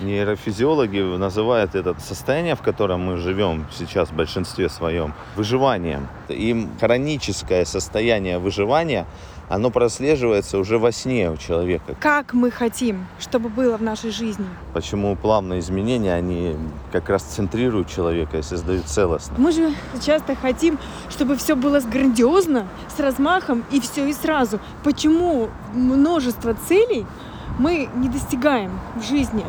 Нейрофизиологи называют это состояние, в котором мы живем сейчас в большинстве своем, выживанием. И хроническое состояние выживания оно прослеживается уже во сне у человека. Как мы хотим, чтобы было в нашей жизни? Почему плавные изменения, они как раз центрируют человека и создают целостность. Мы же часто хотим, чтобы все было грандиозно, с размахом и все и сразу. Почему множество целей мы не достигаем в жизни?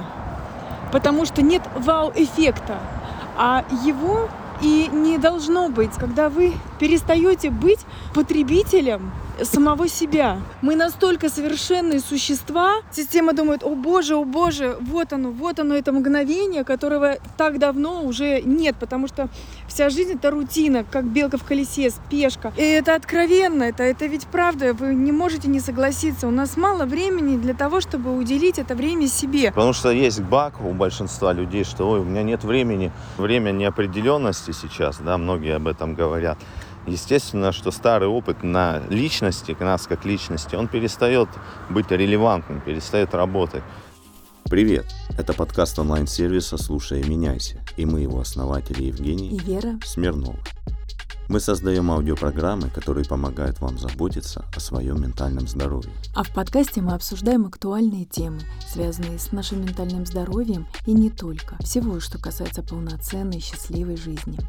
Потому что нет вау-эффекта, а его и не должно быть, когда вы перестаете быть потребителем самого себя. Мы настолько совершенные существа. Система думает, о боже, о боже, вот оно, вот оно, это мгновение, которого так давно уже нет, потому что вся жизнь это рутина, как белка в колесе, спешка. И это откровенно, это, это ведь правда, вы не можете не согласиться. У нас мало времени для того, чтобы уделить это время себе. Потому что есть баг у большинства людей, что ой, у меня нет времени. Время неопределенности сейчас, да, многие об этом говорят. Естественно, что старый опыт на личности, к нас как личности, он перестает быть релевантным, перестает работать. Привет! Это подкаст онлайн-сервиса «Слушай и меняйся» и мы его основатели Евгений и Вера Смирнова. Мы создаем аудиопрограммы, которые помогают вам заботиться о своем ментальном здоровье. А в подкасте мы обсуждаем актуальные темы, связанные с нашим ментальным здоровьем и не только. Всего, что касается полноценной, счастливой жизни.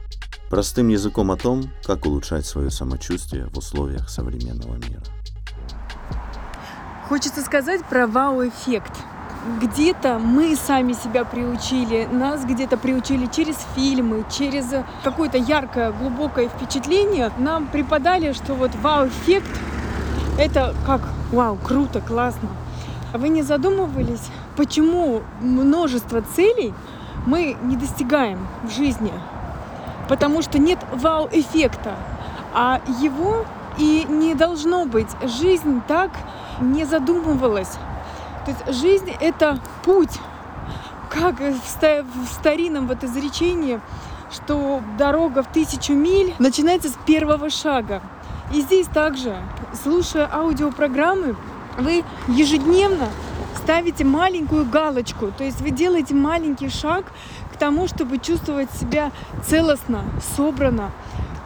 Простым языком о том, как улучшать свое самочувствие в условиях современного мира. Хочется сказать про вау-эффект. Где-то мы сами себя приучили, нас где-то приучили через фильмы, через какое-то яркое, глубокое впечатление. Нам преподали, что вот вау-эффект — это как вау, круто, классно. А вы не задумывались, почему множество целей мы не достигаем в жизни? Потому что нет вау-эффекта, а его и не должно быть. Жизнь так не задумывалась. То есть жизнь — это путь, как в старинном вот изречении, что дорога в тысячу миль начинается с первого шага. И здесь также, слушая аудиопрограммы, вы ежедневно ставите маленькую галочку, то есть вы делаете маленький шаг тому, чтобы чувствовать себя целостно, собрано.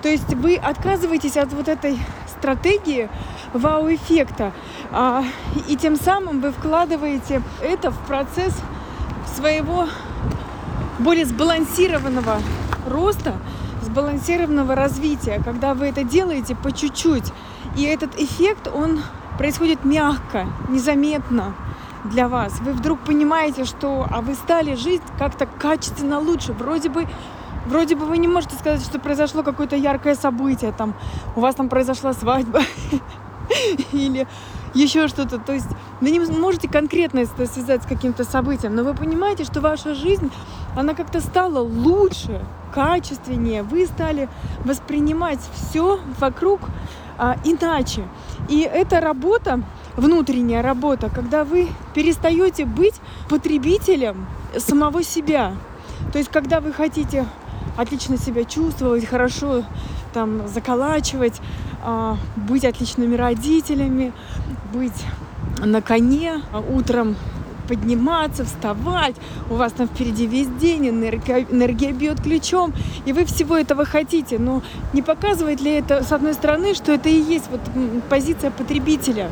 То есть вы отказываетесь от вот этой стратегии вау-эффекта, а, и тем самым вы вкладываете это в процесс своего более сбалансированного роста, сбалансированного развития, когда вы это делаете по чуть-чуть. И этот эффект, он происходит мягко, незаметно для вас. Вы вдруг понимаете, что а вы стали жить как-то качественно лучше. Вроде бы Вроде бы вы не можете сказать, что произошло какое-то яркое событие, там, у вас там произошла свадьба или еще что-то. То есть вы не можете конкретно это связать с каким-то событием, но вы понимаете, что ваша жизнь, она как-то стала лучше, качественнее. Вы стали воспринимать все вокруг а, иначе. И эта работа, внутренняя работа, когда вы перестаете быть потребителем самого себя. То есть, когда вы хотите отлично себя чувствовать, хорошо там заколачивать, а, быть отличными родителями, быть на коне утром подниматься, вставать, у вас там впереди весь день, энергия, энергия бьет ключом, и вы всего этого хотите. Но не показывает ли это, с одной стороны, что это и есть вот позиция потребителя?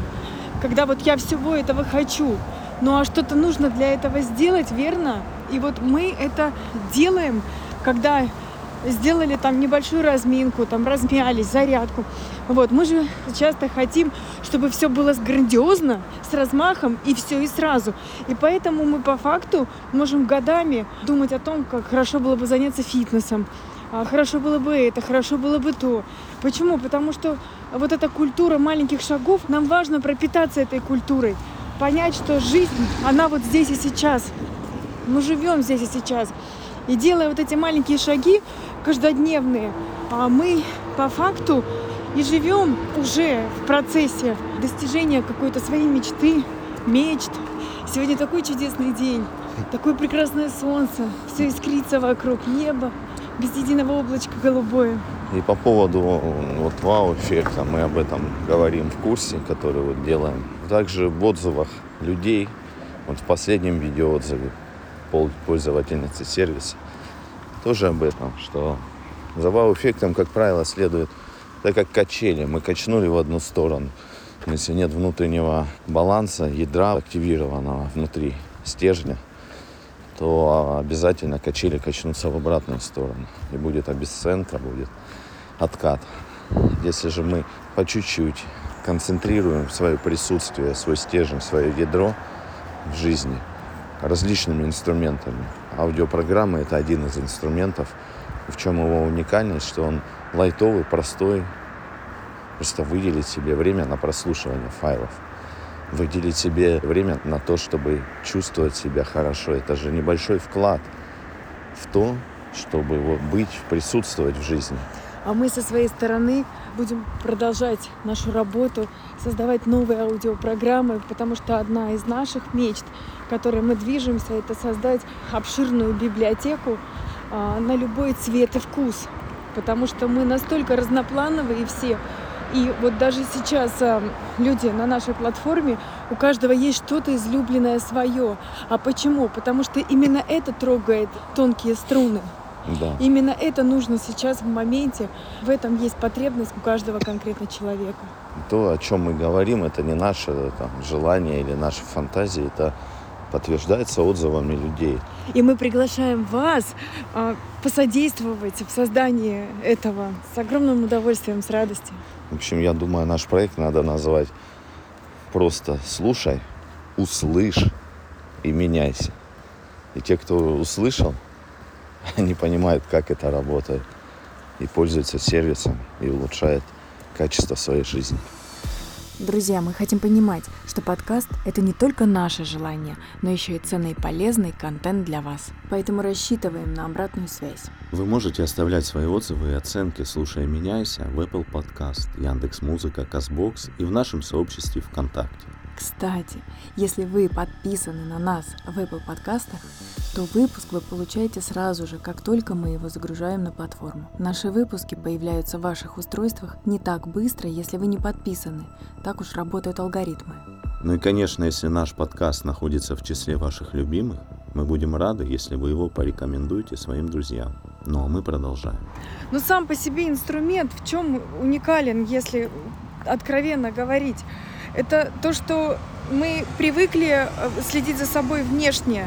Когда вот я всего этого хочу. Ну а что-то нужно для этого сделать, верно? И вот мы это делаем, когда сделали там небольшую разминку, там размялись, зарядку. Вот, мы же часто хотим, чтобы все было грандиозно, с размахом и все и сразу. И поэтому мы по факту можем годами думать о том, как хорошо было бы заняться фитнесом, а, хорошо было бы это, хорошо было бы то. Почему? Потому что вот эта культура маленьких шагов, нам важно пропитаться этой культурой, понять, что жизнь, она вот здесь и сейчас. Мы живем здесь и сейчас. И делая вот эти маленькие шаги каждодневные, а мы по факту и живем уже в процессе достижения какой-то своей мечты, мечт. Сегодня такой чудесный день, такое прекрасное солнце, все искрится вокруг, небо без единого облачка голубое. И по поводу вот вау-эффекта, мы об этом говорим в курсе, который вот делаем. Также в отзывах людей, вот в последнем видеоотзыве пользовательницы сервиса, тоже об этом, что за вау-эффектом, как правило, следует, так как качели, мы качнули в одну сторону. Если нет внутреннего баланса, ядра активированного внутри стержня, то обязательно качели качнутся в обратную сторону. И будет обесценка, будет откат. Если же мы по чуть-чуть концентрируем свое присутствие, свой стержень, свое ядро в жизни различными инструментами. Аудиопрограмма – это один из инструментов. В чем его уникальность, что он лайтовый, простой. Просто выделить себе время на прослушивание файлов. Выделить себе время на то, чтобы чувствовать себя хорошо. Это же небольшой вклад в то, чтобы вот быть, присутствовать в жизни. А мы со своей стороны будем продолжать нашу работу, создавать новые аудиопрограммы, потому что одна из наших мечт, которой мы движемся, это создать обширную библиотеку а, на любой цвет и вкус. Потому что мы настолько разноплановые все, и вот даже сейчас а, люди на нашей платформе, у каждого есть что-то излюбленное свое. А почему? Потому что именно это трогает тонкие струны. Да. Именно это нужно сейчас в моменте. В этом есть потребность у каждого конкретно человека. То, о чем мы говорим, это не наше там, желание или наши фантазии, это подтверждается отзывами людей. И мы приглашаем вас а, посодействовать в создании этого с огромным удовольствием, с радостью. В общем, я думаю, наш проект надо назвать просто «Слушай, услышь и меняйся». И те, кто услышал, они понимают, как это работает, и пользуются сервисом, и улучшают качество своей жизни. Друзья, мы хотим понимать, что подкаст — это не только наше желание, но еще и ценный и полезный контент для вас. Поэтому рассчитываем на обратную связь. Вы можете оставлять свои отзывы и оценки, слушая «Меняйся» в Apple Podcast, Яндекс.Музыка, Казбокс и в нашем сообществе ВКонтакте. Кстати, если вы подписаны на нас в Apple подкастах, то выпуск вы получаете сразу же, как только мы его загружаем на платформу. Наши выпуски появляются в ваших устройствах не так быстро, если вы не подписаны. Так уж работают алгоритмы. Ну и, конечно, если наш подкаст находится в числе ваших любимых, мы будем рады, если вы его порекомендуете своим друзьям. Ну а мы продолжаем. Но сам по себе инструмент в чем уникален, если откровенно говорить? Это то, что мы привыкли э, следить за собой внешне.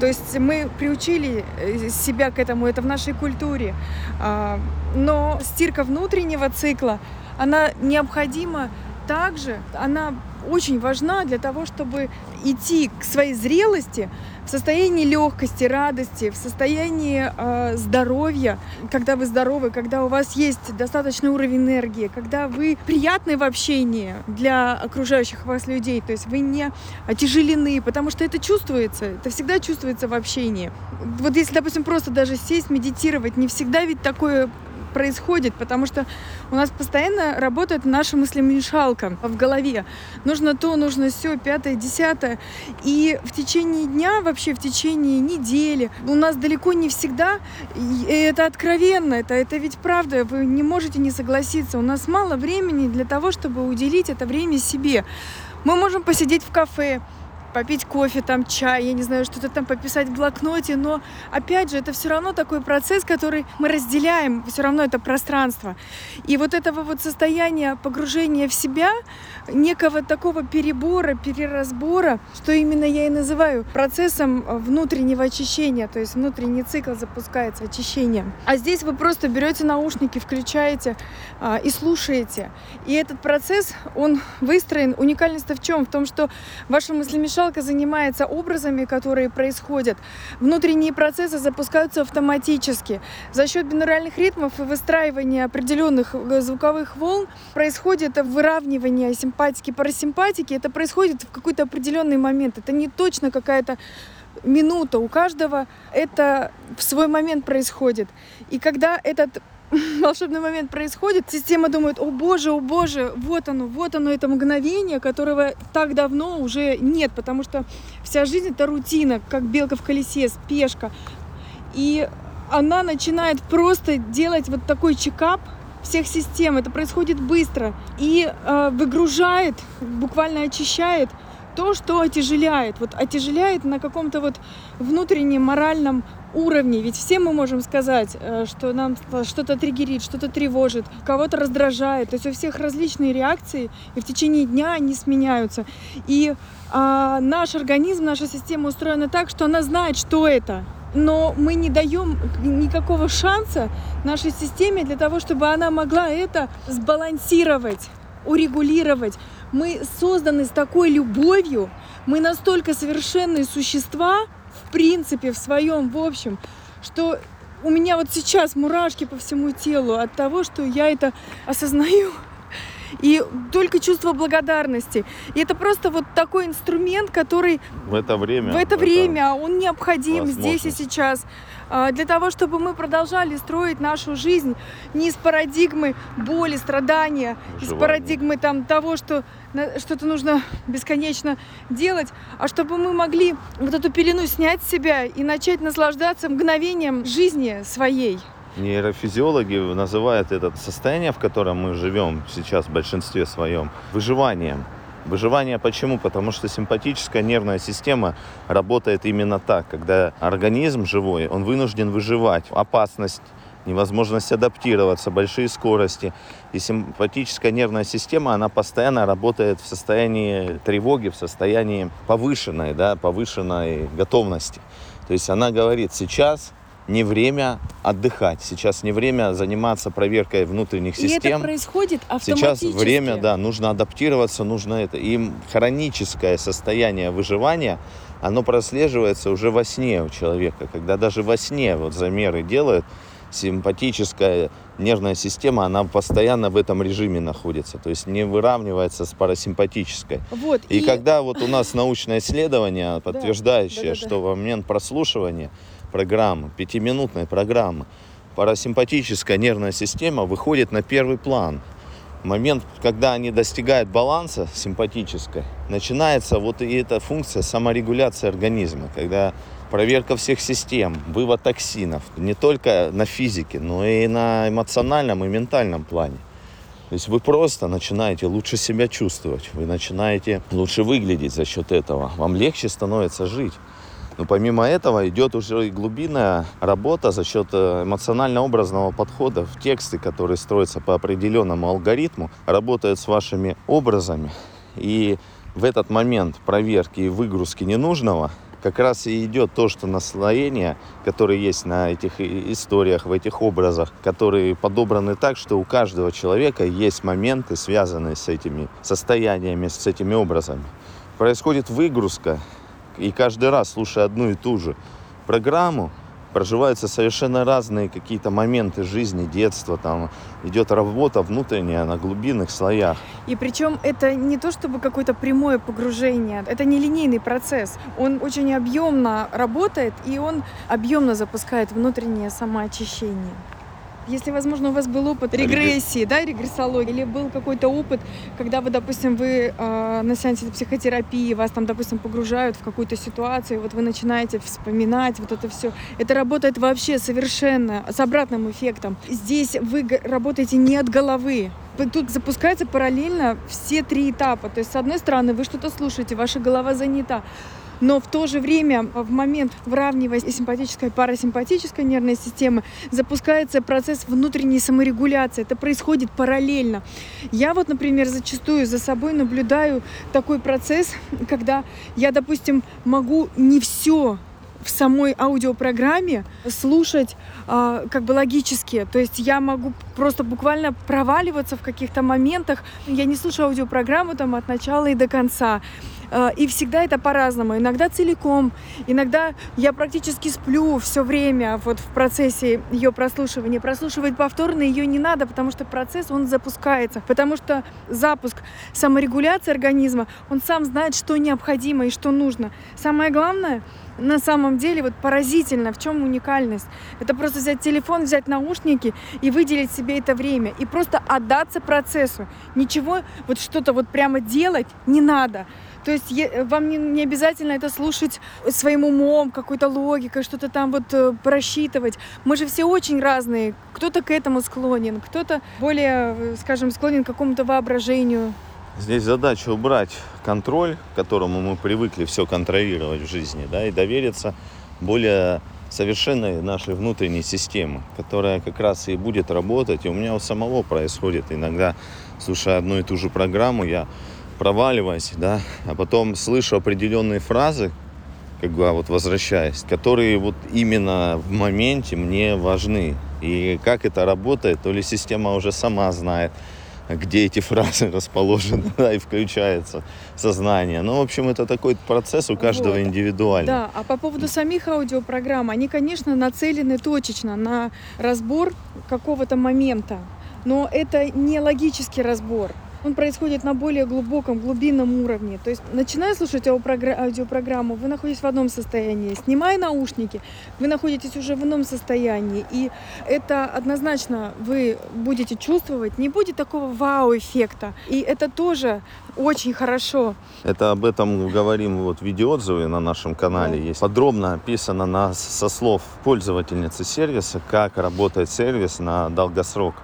То есть мы приучили э, себя к этому, это в нашей культуре. А, но стирка внутреннего цикла, она необходима также, она очень важна для того, чтобы идти к своей зрелости в состоянии легкости, радости, в состоянии э, здоровья, когда вы здоровы, когда у вас есть достаточный уровень энергии, когда вы приятны в общении для окружающих вас людей, то есть вы не отяжелены, потому что это чувствуется, это всегда чувствуется в общении. Вот если, допустим, просто даже сесть, медитировать, не всегда ведь такое происходит, потому что у нас постоянно работает наша мыслемешалка в голове. Нужно то, нужно все, пятое, десятое. И в течение дня, вообще в течение недели, у нас далеко не всегда, и это откровенно, это, это ведь правда, вы не можете не согласиться. У нас мало времени для того, чтобы уделить это время себе. Мы можем посидеть в кафе, попить кофе, там чай, я не знаю, что-то там пописать в блокноте, но опять же, это все равно такой процесс, который мы разделяем, все равно это пространство. И вот этого вот состояния погружения в себя, некого такого перебора, переразбора, что именно я и называю процессом внутреннего очищения, то есть внутренний цикл запускается, очищение. А здесь вы просто берете наушники, включаете а, и слушаете. И этот процесс, он выстроен. Уникальность в чем? В том, что ваша мыслемешалка Менталка занимается образами, которые происходят. Внутренние процессы запускаются автоматически. За счет бинуральных ритмов и выстраивания определенных э, звуковых волн происходит выравнивание симпатики, парасимпатики. Это происходит в какой-то определенный момент. Это не точно какая-то минута. У каждого это в свой момент происходит. И когда этот волшебный момент происходит, система думает, о боже, о боже, вот оно, вот оно, это мгновение, которого так давно уже нет, потому что вся жизнь это рутина, как белка в колесе, спешка. И она начинает просто делать вот такой чекап всех систем. Это происходит быстро и э, выгружает, буквально очищает то, что отяжеляет. Вот отяжеляет на каком-то вот внутреннем моральном уровне. Ведь все мы можем сказать, э, что нам что-то триггерит, что-то тревожит, кого-то раздражает. То есть у всех различные реакции, и в течение дня они сменяются. И а, наш организм, наша система устроена так, что она знает, что это. Но мы не даем никакого шанса нашей системе для того, чтобы она могла это сбалансировать, урегулировать. Мы созданы с такой любовью, мы настолько совершенные существа, в принципе, в своем, в общем, что у меня вот сейчас мурашки по всему телу от того, что я это осознаю. И только чувство благодарности. И это просто вот такой инструмент, который в это время, в это время он необходим здесь и сейчас. А, для того, чтобы мы продолжали строить нашу жизнь не из парадигмы боли, страдания, Желание. из парадигмы там, того, что что-то нужно бесконечно делать, а чтобы мы могли вот эту пелену снять с себя и начать наслаждаться мгновением жизни своей. Нейрофизиологи называют это состояние, в котором мы живем сейчас в большинстве своем, выживанием. Выживание почему? Потому что симпатическая нервная система работает именно так, когда организм живой, он вынужден выживать. Опасность, невозможность адаптироваться, большие скорости. И симпатическая нервная система, она постоянно работает в состоянии тревоги, в состоянии повышенной, да, повышенной готовности. То есть она говорит, сейчас не время отдыхать, сейчас не время заниматься проверкой внутренних систем. И это происходит автоматически. Сейчас время, да, нужно адаптироваться, нужно это. И хроническое состояние выживания, оно прослеживается уже во сне у человека, когда даже во сне вот замеры делают, симпатическая нервная система, она постоянно в этом режиме находится, то есть не выравнивается с парасимпатической. Вот, и, и когда вот у нас научное исследование, подтверждающее, да, да, да, что во момент прослушивания программы, пятиминутной программы, парасимпатическая нервная система выходит на первый план. Момент, когда они достигают баланса симпатической, начинается вот и эта функция саморегуляции организма, когда проверка всех систем, вывод токсинов, не только на физике, но и на эмоциональном и ментальном плане. То есть вы просто начинаете лучше себя чувствовать, вы начинаете лучше выглядеть за счет этого, вам легче становится жить. Но помимо этого идет уже и глубинная работа за счет э, эмоционально-образного подхода в тексты, которые строятся по определенному алгоритму, работают с вашими образами. И в этот момент проверки и выгрузки ненужного как раз и идет то, что наслоение, которое есть на этих историях, в этих образах, которые подобраны так, что у каждого человека есть моменты, связанные с этими состояниями, с этими образами. Происходит выгрузка и каждый раз, слушая одну и ту же программу, проживаются совершенно разные какие-то моменты жизни, детства, там идет работа внутренняя на глубинных слоях. И причем это не то чтобы какое-то прямое погружение, это не линейный процесс. Он очень объемно работает, и он объемно запускает внутреннее самоочищение. Если, возможно, у вас был опыт регрессии, да, регрессологии, или был какой-то опыт, когда вы, допустим, вы э, на сеансе психотерапии, вас там, допустим, погружают в какую-то ситуацию, вот вы начинаете вспоминать вот это все. Это работает вообще совершенно с обратным эффектом. Здесь вы работаете не от головы, Тут запускаются параллельно все три этапа. То есть, с одной стороны, вы что-то слушаете, ваша голова занята но в то же время в момент выравнивая симпатической и парасимпатической нервной системы запускается процесс внутренней саморегуляции. Это происходит параллельно. Я вот, например, зачастую за собой наблюдаю такой процесс, когда я, допустим, могу не все в самой аудиопрограмме слушать э, как бы логически. То есть я могу просто буквально проваливаться в каких-то моментах. Я не слушаю аудиопрограмму там от начала и до конца. Э, и всегда это по-разному. Иногда целиком, иногда я практически сплю все время вот в процессе ее прослушивания. Прослушивать повторно ее не надо, потому что процесс, он запускается. Потому что запуск саморегуляции организма, он сам знает, что необходимо и что нужно. Самое главное, на самом деле вот поразительно, в чем уникальность. Это просто взять телефон, взять наушники и выделить себе это время. И просто отдаться процессу. Ничего, вот что-то вот прямо делать не надо. То есть вам не, не обязательно это слушать своим умом, какой-то логикой, что-то там вот э, просчитывать. Мы же все очень разные. Кто-то к этому склонен, кто-то более, э, скажем, склонен к какому-то воображению. Здесь задача убрать контроль, к которому мы привыкли все контролировать в жизни, да, и довериться более совершенной нашей внутренней системы, которая как раз и будет работать. И у меня у самого происходит иногда, слушая одну и ту же программу, я проваливаюсь, да, а потом слышу определенные фразы, как бы а вот возвращаясь, которые вот именно в моменте мне важны. И как это работает, то ли система уже сама знает, где эти фразы расположены, да, и включается сознание. Ну, в общем, это такой процесс у каждого Вот. индивидуально. Да, а по поводу самих аудиопрограмм, они, конечно, нацелены точечно на разбор какого-то момента, но это не логический разбор. Он происходит на более глубоком, глубинном уровне. То есть, начиная слушать аудиопрогра- аудиопрограмму, вы находитесь в одном состоянии. Снимая наушники, вы находитесь уже в ином состоянии. И это однозначно вы будете чувствовать. Не будет такого вау-эффекта. И это тоже очень хорошо. Это об этом говорим вот в видеоотзыве на нашем канале. Да. Есть подробно описано на, со слов пользовательницы сервиса, как работает сервис на долгосрок.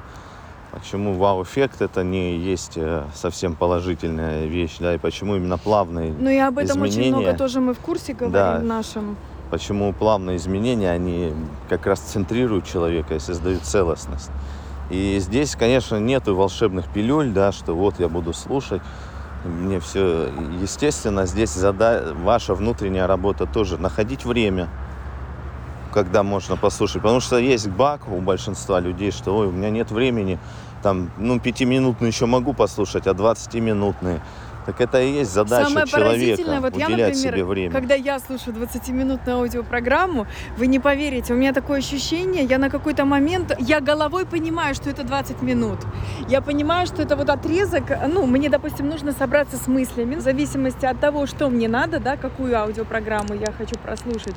Почему вау-эффект это не есть э, совсем положительная вещь, да, и почему именно плавные, Ну и об этом очень Изменения. много тоже мы в курсе говорим Да. в нашем. почему плавные изменения, они как раз центрируют человека и создают целостность. И здесь, конечно, нету волшебных пилюль, да, что вот я буду слушать, мне все, естественно, здесь зада... ваша внутренняя работа тоже находить время, когда можно послушать. Потому что есть баг у большинства людей, что ой, у меня нет времени, там, ну, пятиминутные еще могу послушать, а 20-минутные. Так это и есть задача Самое человека, вот я, уделять например, себе время. когда я слушаю 20-минутную аудиопрограмму, вы не поверите, у меня такое ощущение, я на какой-то момент, я головой понимаю, что это 20 минут. Я понимаю, что это вот отрезок, ну, мне, допустим, нужно собраться с мыслями, в зависимости от того, что мне надо, да, какую аудиопрограмму я хочу прослушать.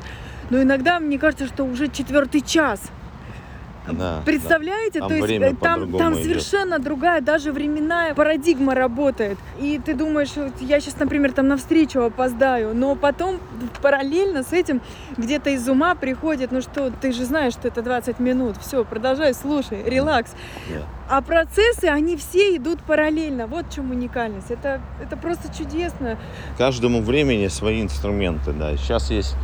Но иногда мне кажется, что уже четвертый час. Да, Представляете? Там То есть э, там, там идет. совершенно другая, даже временная парадигма работает. И ты думаешь, вот я сейчас, например, там на встречу опоздаю, но потом параллельно с этим где-то из ума приходит, ну что, ты же знаешь, что это 20 минут, все, продолжай, слушай, релакс. да. А процессы, они все идут параллельно. Вот в чем уникальность. Это, это просто чудесно. каждому времени свои инструменты, да. Сейчас есть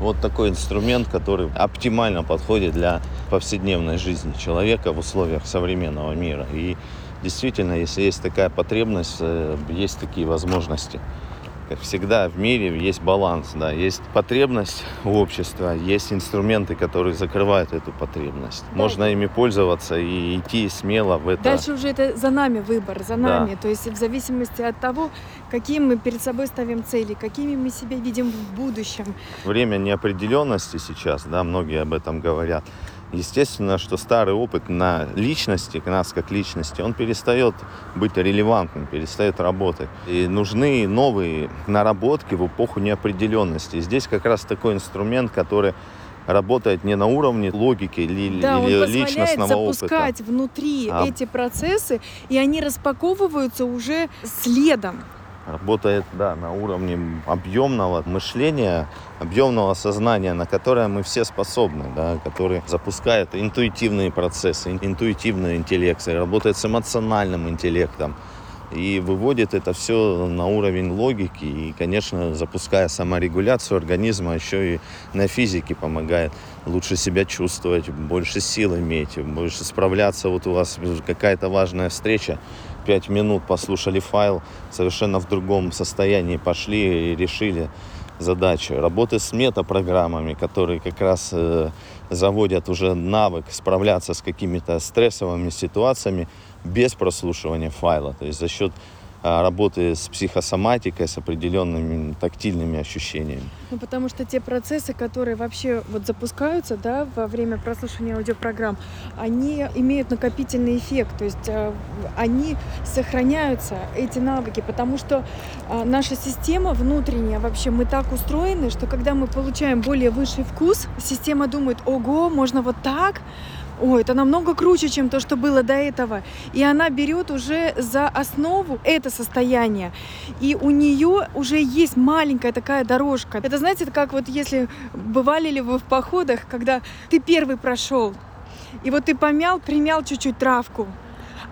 вот такой инструмент, который оптимально подходит для повседневной жизни человека в условиях современного мира. И действительно, если есть такая потребность, э, есть такие возможности. Как всегда в мире есть баланс, да, есть потребность у общества, есть инструменты, которые закрывают эту потребность. Да. Можно ими пользоваться и идти смело в это. Дальше уже это за нами выбор, за нами. То есть в зависимости от того, какие мы перед собой ставим цели, какими мы себя видим в будущем. время неопределенности сейчас, да, многие об этом говорят. Естественно, что старый опыт на личности, к нас как личности, он перестает быть релевантным, перестает работать. И нужны новые наработки в эпоху неопределенности. И здесь как раз такой инструмент, который работает не на уровне логики или, Да, он или позволяет личностного опыта. запускать внутри А- эти процессы, и они распаковываются уже следом. Работает да, на уровне объемного мышления, объемного сознания, на которое мы все способны, да, который запускает интуитивные процессы, ин- интуитивный интеллект, работает с эмоциональным интеллектом и выводит это все на уровень логики и, конечно, запуская саморегуляцию организма, еще и на физике помогает лучше себя чувствовать, больше сил иметь, больше справляться. Вот у вас какая-то важная встреча, пять минут послушали файл, совершенно в другом состоянии пошли и решили задачу. Работы с метапрограммами, которые как раз э, заводят уже навык справляться с какими-то стрессовыми ситуациями без прослушивания файла. То есть за счет работы с психосоматикой, с определенными тактильными ощущениями. Ну, потому что те процессы, которые вообще вот запускаются да, во время прослушивания аудиопрограмм, они имеют накопительный эффект, то есть э, они сохраняются, эти навыки, потому что э, наша система внутренняя, вообще мы так устроены, что когда мы получаем более высший вкус, система думает, ого, можно вот так, Ой, это намного круче, чем то, что было до этого. И она берет уже за основу это состояние. И у нее уже есть маленькая такая дорожка. Это, знаете, как вот если бывали ли вы в походах, когда ты первый прошел, и вот ты помял, примял чуть-чуть травку,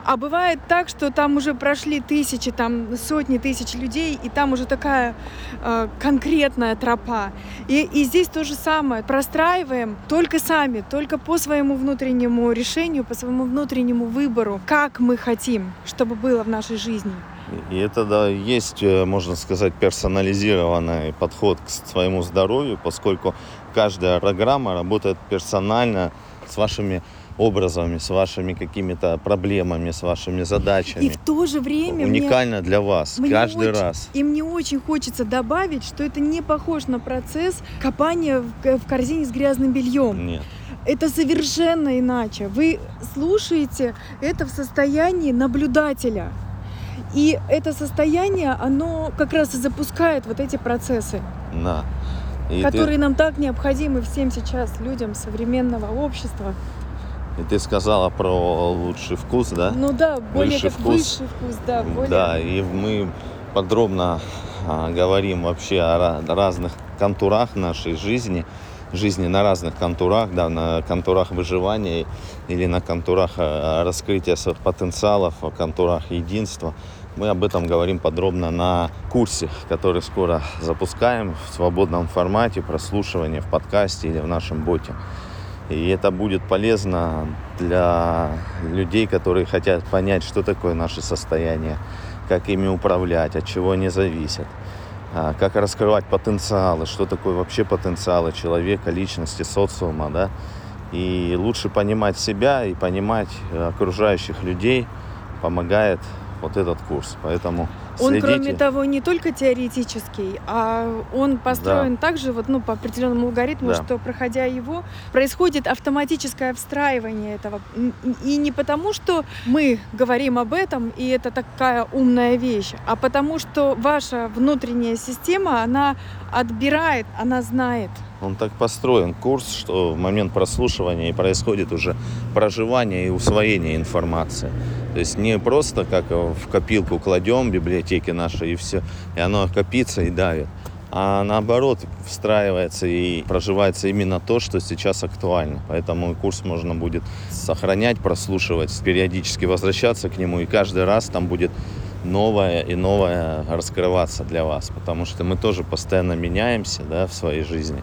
А бывает так, что там уже прошли тысячи, там сотни тысяч людей, и там уже такая э, конкретная тропа. И, и здесь то же самое. Простраиваем только сами, только по своему внутреннему решению, по своему внутреннему выбору, как мы хотим, чтобы было в нашей жизни. И это, да, есть, э, можно сказать, персонализированный подход к своему здоровью, поскольку каждая программа работает персонально с вашими образами, с вашими какими-то проблемами, с вашими задачами. И в то же время мне- Уникально для вас, мне каждый очень- раз. И мне очень хочется добавить, что это не похож на процесс копания в, в корзине с грязным бельем. Нет. Это совершенно иначе. Вы слушаете это в состоянии наблюдателя. И это состояние, оно как раз и запускает вот эти процессы, Да. И ты- которые нам так необходимы всем сейчас, людям современного общества. И ты сказала про лучший вкус, да? Ну да, более Высший как вкус. высший вкус, да, более... Да, и мы подробно а, говорим вообще о ра- разных контурах нашей жизни, жизни на разных контурах, да, на контурах выживания или на контурах а, раскрытия своих потенциалов, контурах единства. Мы об этом говорим подробно на курсе, который скоро запускаем в свободном формате прослушивания в подкасте или в нашем боте. И это будет полезно для людей, которые хотят понять, что такое наше состояние, как ими управлять, от чего они зависят, а, как раскрывать потенциалы, что такое вообще потенциалы человека, личности, социума, да. И лучше понимать себя и понимать э, окружающих людей помогает вот этот курс. Поэтому Он, следите. кроме того, не только теоретический, а он построен также вот, ну, по определенному алгоритму, Да. что, проходя его, происходит автоматическое встраивание этого. И не потому, что мы говорим об этом, и это такая умная вещь, а потому, что ваша внутренняя система, она отбирает, она знает. Он так построен, курс, что в момент прослушивания происходит уже проживание и усвоение информации. То есть не просто как в копилку кладем библиотеки наши и все, и оно копится и давит, а наоборот встраивается и проживается именно то, что сейчас актуально. Поэтому курс можно будет сохранять, прослушивать, периодически возвращаться к нему, и каждый раз там будет новое и новое раскрываться для вас, потому что мы тоже постоянно меняемся да, в своей жизни.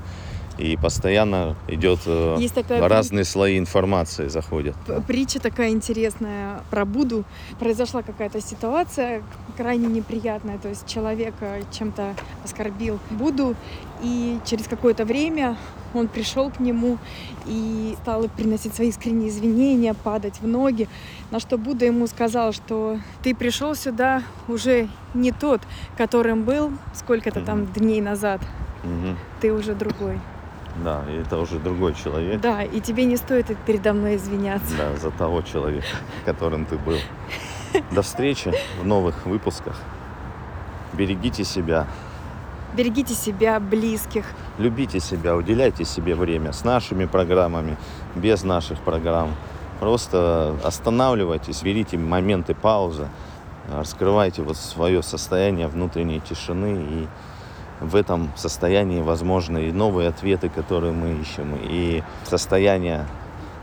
И постоянно идет э, Есть такая разные слои информации заходят. Притча такая интересная про Будду. Произошла какая-то ситуация крайне неприятная. То есть человек чем-то оскорбил Будду, и через какое-то время он пришел к нему и стал приносить свои искренние извинения, падать в ноги. На что Будда ему сказал, что ты пришел сюда уже не тот, которым был сколько-то там дней назад. Мгм. Ты уже другой. Да, и это уже другой человек. Да, и тебе не стоит передо мной извиняться. Да, за того человека, которым ты был. До встречи в новых выпусках. Берегите себя, Берегите себя, близких. любите себя, уделяйте себе время с нашими программами, без наших программ. Просто останавливайтесь, берите моменты паузы, раскрывайте вот свое состояние внутренней тишины и в этом состоянии возможны и новые ответы, которые мы ищем, и состояние,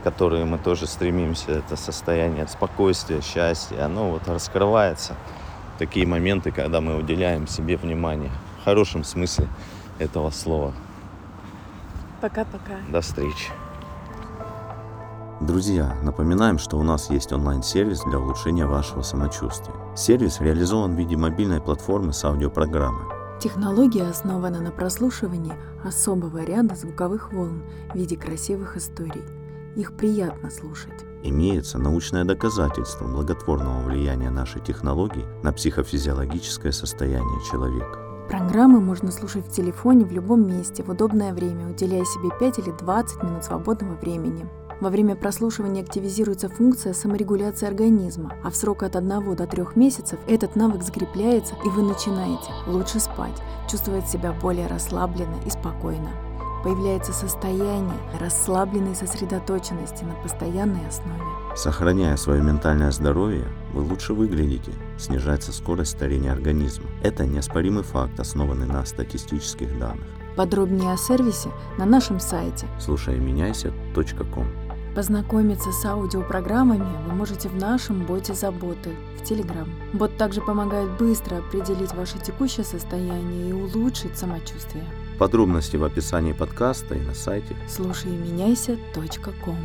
которые мы тоже стремимся, это состояние спокойствия, счастья, оно вот раскрывается. Такие моменты, когда мы уделяем себе внимание. В хорошем смысле этого слова. Пока-пока. До встречи. Друзья, напоминаем, что у нас есть онлайн-сервис для улучшения вашего самочувствия. Сервис реализован в виде мобильной платформы с аудиопрограммой. Технология основана на прослушивании особого ряда звуковых волн в виде красивых историй. Их приятно слушать. Имеется научное доказательство благотворного влияния нашей технологии на психофизиологическое состояние человека. Программы можно слушать в телефоне в любом месте в удобное время, уделяя себе 5 или 20 минут свободного времени. Во время прослушивания активизируется функция саморегуляции организма, а в срок от 1 до 3 месяцев этот навык закрепляется, и вы начинаете лучше спать, чувствовать себя более расслабленно и спокойно. Появляется состояние расслабленной сосредоточенности на постоянной основе. Сохраняя свое ментальное здоровье, вы лучше выглядите, снижается скорость старения организма. Это неоспоримый факт, основанный на статистических данных. Подробнее о сервисе на нашем сайте Слушайменяйся.ком Познакомиться с аудиопрограммами вы можете в нашем боте заботы в Telegram. Бот также помогает быстро определить ваше текущее состояние и улучшить самочувствие. Подробности в описании подкаста и на сайте. Слушай и меняйся.ком